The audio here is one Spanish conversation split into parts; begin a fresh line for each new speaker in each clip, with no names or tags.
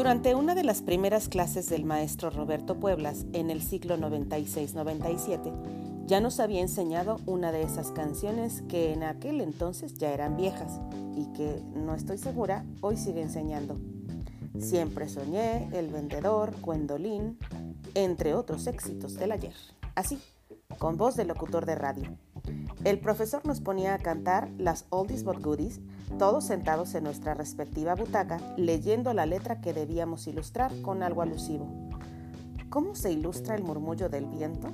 Durante una de las primeras clases del maestro Roberto Pueblas en el siglo 96-97, ya nos había enseñado una de esas canciones que en aquel entonces ya eran viejas y que, no estoy segura, hoy sigue enseñando. Siempre soñé, El Vendedor, Gwendolyn, entre otros éxitos del ayer. Así, con voz de locutor de radio. El profesor nos ponía a cantar las oldies but goodies, todos sentados en nuestra respectiva butaca, leyendo la letra que debíamos ilustrar con algo alusivo. ¿Cómo se ilustra el murmullo del viento?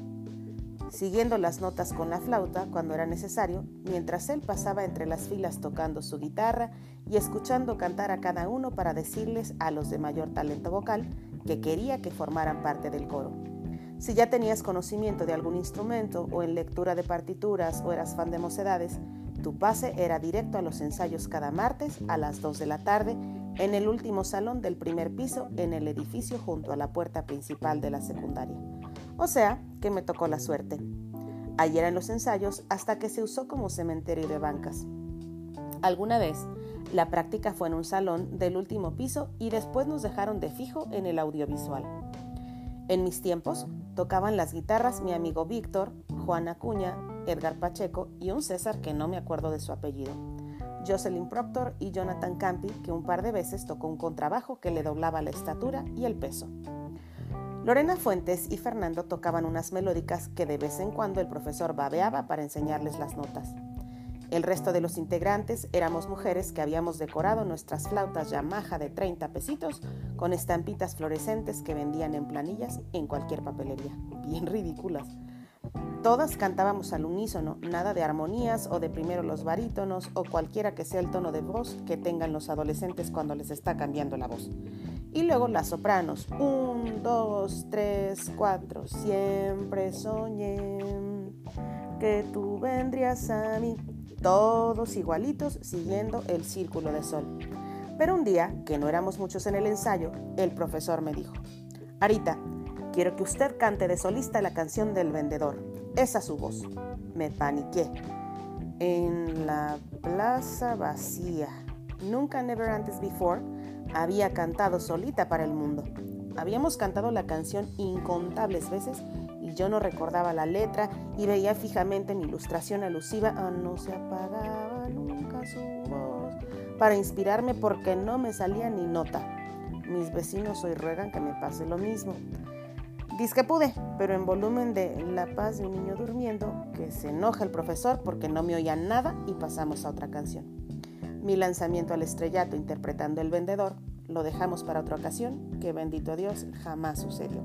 Siguiendo las notas con la flauta cuando era necesario, mientras él pasaba entre las filas tocando su guitarra y escuchando cantar a cada uno para decirles a los de mayor talento vocal que quería que formaran parte del coro. Si ya tenías conocimiento de algún instrumento o en lectura de partituras o eras fan de mocedades, tu pase era directo a los ensayos cada martes a las 2 de la tarde en el último salón del primer piso en el edificio junto a la puerta principal de la secundaria. O sea, que me tocó la suerte. Allí eran los ensayos hasta que se usó como cementerio de bancas. Alguna vez, la práctica fue en un salón del último piso y después nos dejaron de fijo en el audiovisual. En mis tiempos, tocaban las guitarras mi amigo Víctor, Juan Acuña, Edgar Pacheco y un César que no me acuerdo de su apellido. Jocelyn Proctor y Jonathan Campi, que un par de veces tocó un contrabajo que le doblaba la estatura y el peso. Lorena Fuentes y Fernando tocaban unas melódicas que de vez en cuando el profesor babeaba para enseñarles las notas. El resto de los integrantes éramos mujeres que habíamos decorado nuestras flautas Yamaha de 30 pesitos con estampitas fluorescentes que vendían en planillas en cualquier papelería, bien ridículas. Todas cantábamos al unísono, nada de armonías o de primero los barítonos o cualquiera que sea el tono de voz que tengan los adolescentes cuando les está cambiando la voz. Y luego las sopranos, un, dos, tres, cuatro, siempre soñé que tú vendrías a mí todos igualitos siguiendo el círculo de sol. Pero un día, que no éramos muchos en el ensayo, el profesor me dijo, Arita, quiero que usted cante de solista la canción del vendedor. Esa su voz. Me paniqué. En la plaza vacía. Nunca, never antes before, había cantado solita para el mundo. Habíamos cantado la canción incontables veces y yo no recordaba la letra y veía fijamente mi ilustración alusiva a no se apagaba nunca su voz para inspirarme porque no me salía ni nota. Mis vecinos hoy ruegan que me pase lo mismo. Dice que pude, pero en volumen de La paz de un niño durmiendo, que se enoja el profesor porque no me oía nada y pasamos a otra canción. Mi lanzamiento al estrellato interpretando El vendedor lo dejamos para otra ocasión, que bendito Dios jamás sucedió.